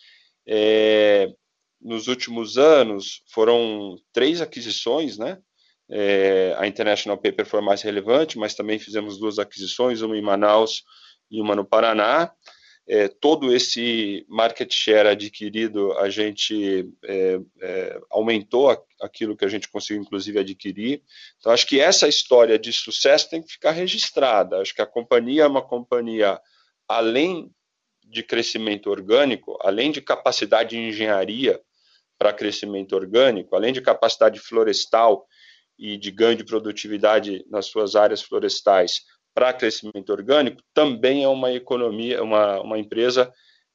É, nos últimos anos foram três aquisições, né? É, a International Paper foi mais relevante, mas também fizemos duas aquisições, uma em Manaus e uma no Paraná é, todo esse market share adquirido, a gente é, é, aumentou aquilo que a gente conseguiu, inclusive, adquirir. Então, acho que essa história de sucesso tem que ficar registrada. Acho que a companhia é uma companhia, além de crescimento orgânico, além de capacidade de engenharia para crescimento orgânico, além de capacidade florestal e de ganho de produtividade nas suas áreas florestais, para crescimento orgânico, também é uma economia, uma, uma empresa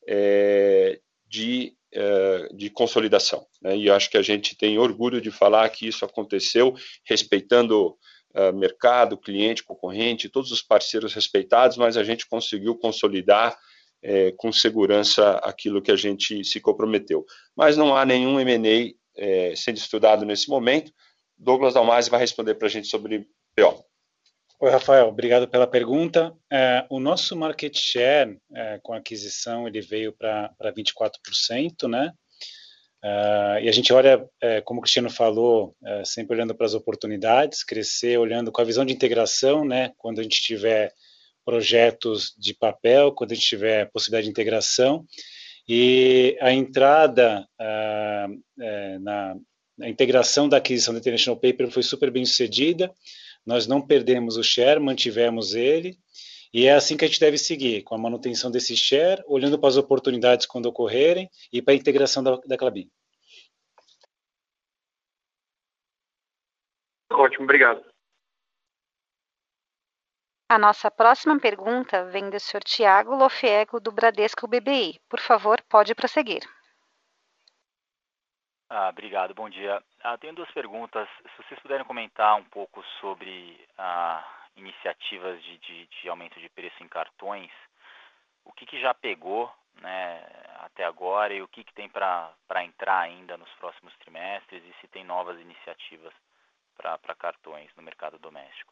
é, de, é, de consolidação. Né? E acho que a gente tem orgulho de falar que isso aconteceu respeitando uh, mercado, cliente, concorrente, todos os parceiros respeitados, mas a gente conseguiu consolidar é, com segurança aquilo que a gente se comprometeu. Mas não há nenhum M&A é, sendo estudado nesse momento. Douglas Dalmasi vai responder para a gente sobre PO. Oi, Rafael, obrigado pela pergunta. É, o nosso market share é, com aquisição ele veio para 24%, né? Uh, e a gente olha, é, como o Cristiano falou, é, sempre olhando para as oportunidades, crescer, olhando com a visão de integração, né? Quando a gente tiver projetos de papel, quando a gente tiver possibilidade de integração. E a entrada uh, na, na integração da aquisição da International Paper foi super bem sucedida nós não perdemos o share, mantivemos ele, e é assim que a gente deve seguir, com a manutenção desse share, olhando para as oportunidades quando ocorrerem e para a integração da, da Clabin. Ótimo, obrigado. A nossa próxima pergunta vem do Sr. Tiago Lofiego, do Bradesco BBI. Por favor, pode prosseguir. Ah, obrigado, bom dia. Ah, tenho duas perguntas. Se vocês puderem comentar um pouco sobre ah, iniciativas de, de, de, aumento de preço em cartões, o que, que já pegou né, até agora e o que, que tem para entrar ainda nos próximos trimestres e se tem novas iniciativas para cartões no mercado doméstico.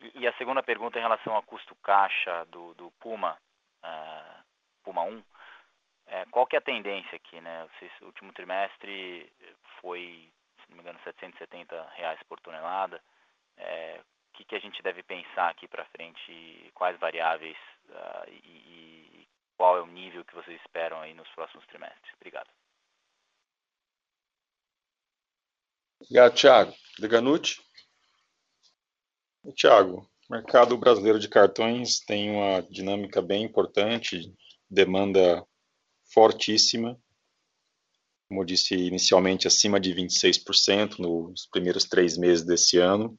E, e, a segunda pergunta em relação ao custo caixa do, do Puma, uh, Puma 1. É, qual que é a tendência aqui, né? O último trimestre foi, não me engano, 770 reais por tonelada. É, o que, que a gente deve pensar aqui para frente? Quais variáveis uh, e, e, qual é o nível que vocês esperam aí nos próximos trimestres? Obrigado. Obrigado, Thiago. Deganucci? Tiago, o mercado brasileiro de cartões tem uma dinâmica bem importante, demanda fortíssima, como disse inicialmente, acima de 26% nos primeiros três meses desse ano.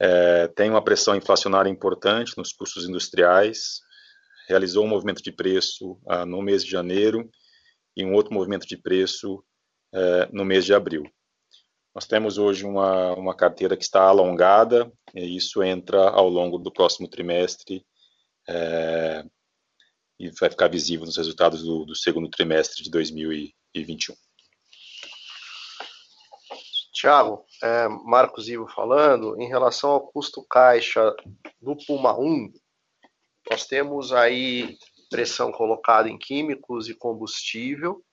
É, tem uma pressão inflacionária importante nos custos industriais, realizou um movimento de preço ah, no mês de janeiro e um outro movimento de preço é, no mês de abril. Nós temos hoje uma, uma carteira que está alongada, e isso entra ao longo do próximo trimestre é, e vai ficar visível nos resultados do, do segundo trimestre de 2021. Tiago, é, Marcos Ivo falando, em relação ao custo caixa do Puma 1, nós temos aí pressão colocada em químicos e combustível,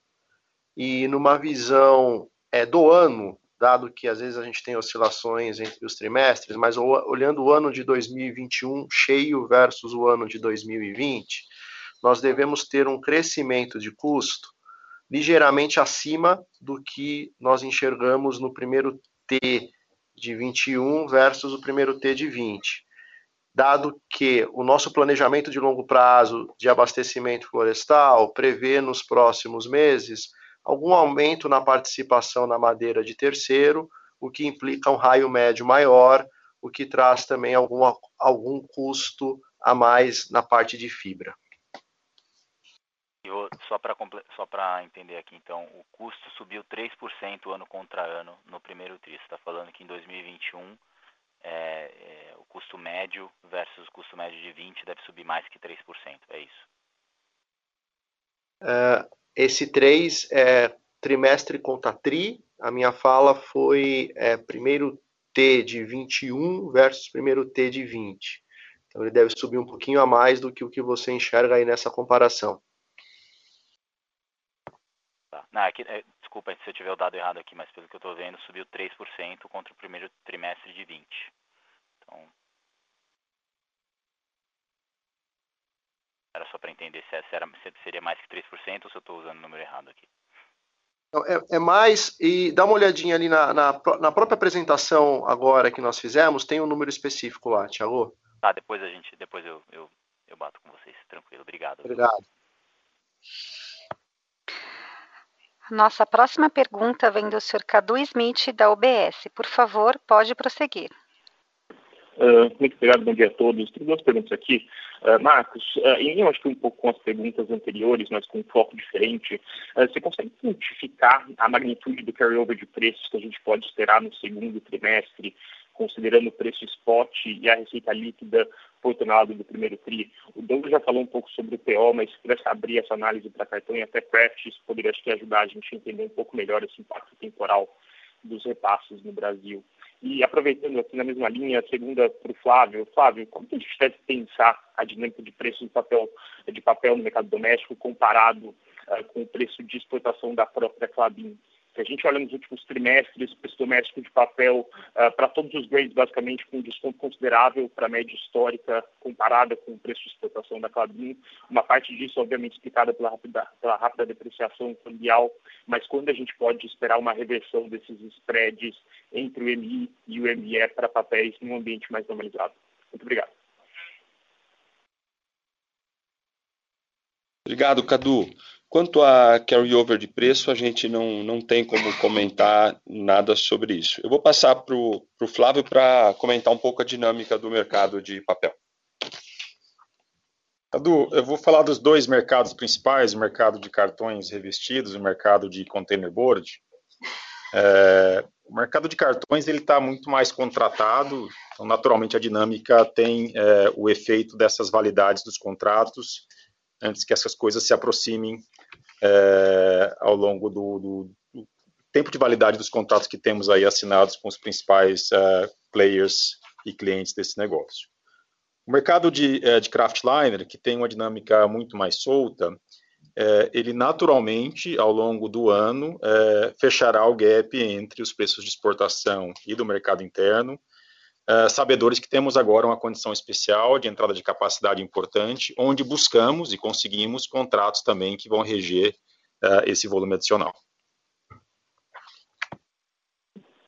e numa visão é, do ano, dado que às vezes a gente tem oscilações entre os trimestres, mas olhando o ano de 2021 cheio versus o ano de 2020, nós devemos ter um crescimento de custo ligeiramente acima do que nós enxergamos no primeiro T de 21 versus o primeiro T de 20. Dado que o nosso planejamento de longo prazo de abastecimento florestal prevê nos próximos meses algum aumento na participação na madeira de terceiro, o que implica um raio médio maior, o que traz também algum, algum custo a mais na parte de fibra. Só para só entender aqui, então, o custo subiu 3% ano contra ano no primeiro tri. Você está falando que em 2021 é, é, o custo médio versus o custo médio de 20 deve subir mais que 3%, é isso? É, esse 3 é trimestre contra tri. A minha fala foi é, primeiro T de 21 versus primeiro T de 20. Então ele deve subir um pouquinho a mais do que o que você enxerga aí nessa comparação. Não, aqui, é, desculpa se eu tiver o dado errado aqui, mas pelo que eu estou vendo, subiu 3% contra o primeiro trimestre de 20. Então, era só para entender se, era, se seria mais que 3% ou se eu estou usando o número errado aqui. É, é, mais, e dá uma olhadinha ali na, na, na, própria apresentação agora que nós fizemos, tem um número específico lá, Thiago. Tá, depois a gente, depois eu, eu, eu bato com vocês, tranquilo, obrigado. Obrigado. Nossa próxima pergunta vem do Sr. Cadu Smith, da UBS. Por favor, pode prosseguir. Uh, muito obrigado, bom dia a todos. Tenho duas perguntas aqui. Uh, Marcos, uh, em linha, acho que um pouco com as perguntas anteriores, mas com um foco diferente, você consegue quantificar a magnitude do carryover de preços que a gente pode esperar no segundo trimestre, considerando o preço spot e a receita líquida por tonelada do primeiro TRI? O Douglas já falou um pouco sobre o PO, mas se pudesse abrir essa análise para cartão e até craft, isso poderia acho que, ajudar a gente a entender um pouco melhor esse impacto temporal dos repasses no Brasil. E aproveitando aqui na mesma linha, a segunda para o Flávio. Flávio, como que a gente deve pensar a dinâmica de preço de papel, de papel no mercado doméstico comparado uh, com o preço de exportação da própria Clabin? Se a gente olha nos últimos trimestres, o preço doméstico de papel uh, para todos os grades, basicamente, com desconto considerável para a média histórica comparada com o preço de exportação da Clabin. Uma parte disso, obviamente, explicada pela rápida, pela rápida depreciação cambial, mas quando a gente pode esperar uma reversão desses spreads entre o MI e o ME para papéis num ambiente mais normalizado? Muito obrigado. Obrigado, Cadu. Quanto a carryover de preço, a gente não, não tem como comentar nada sobre isso. Eu vou passar para o Flávio para comentar um pouco a dinâmica do mercado de papel. Cadu, eu vou falar dos dois mercados principais, o mercado de cartões revestidos e o mercado de containerboard. É, o mercado de cartões ele está muito mais contratado, então naturalmente a dinâmica tem é, o efeito dessas validades dos contratos antes que essas coisas se aproximem é, ao longo do, do, do, tempo de validade dos contratos que temos aí assinados com os principais é, players e clientes desse negócio. O mercado de, é, de craftliner, que tem uma dinâmica muito mais solta, é, ele naturalmente, ao longo do ano, é, fechará o gap entre os preços de exportação e do mercado interno, uh, sabedores que temos agora uma condição especial de entrada de capacidade importante, onde buscamos e conseguimos contratos também que vão reger uh, esse volume adicional.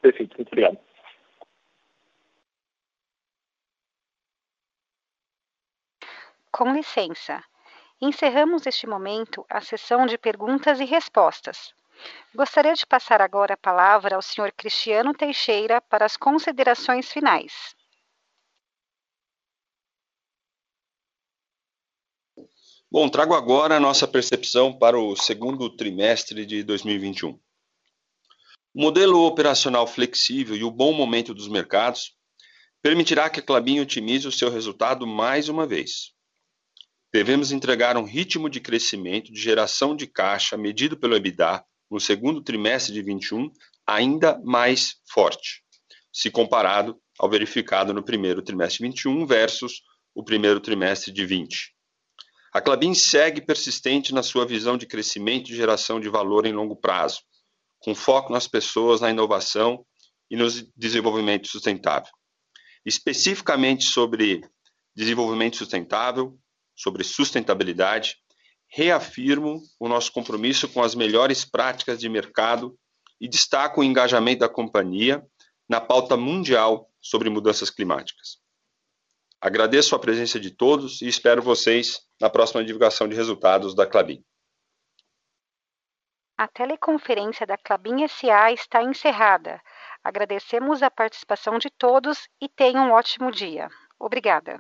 Perfeito, muito obrigado. Com licença, encerramos este momento a sessão de perguntas e respostas. Gostaria de passar agora a palavra ao Sr. Cristiano Teixeira para as considerações finais. Bom, trago agora a nossa percepção para o segundo trimestre de 2021. O modelo operacional flexível e o bom momento dos mercados permitirá que a Clabin otimize o seu resultado mais uma vez. Devemos entregar um ritmo de crescimento de geração de caixa medido pelo EBITDA no segundo trimestre de 21 ainda mais forte, se comparado ao verificado no primeiro trimestre de 21 versus o primeiro trimestre de 20. A Clabin segue persistente na sua visão de crescimento e geração de valor em longo prazo, com foco nas pessoas, na inovação e no desenvolvimento sustentável. Especificamente sobre desenvolvimento sustentável, sobre sustentabilidade, reafirmo o nosso compromisso com as melhores práticas de mercado e destaco o engajamento da companhia na pauta mundial sobre mudanças climáticas. Agradeço a presença de todos e espero vocês na próxima divulgação de resultados da Clabin. A teleconferência da Clabin SA está encerrada. Agradecemos a participação de todos e tenham um ótimo dia. Obrigada.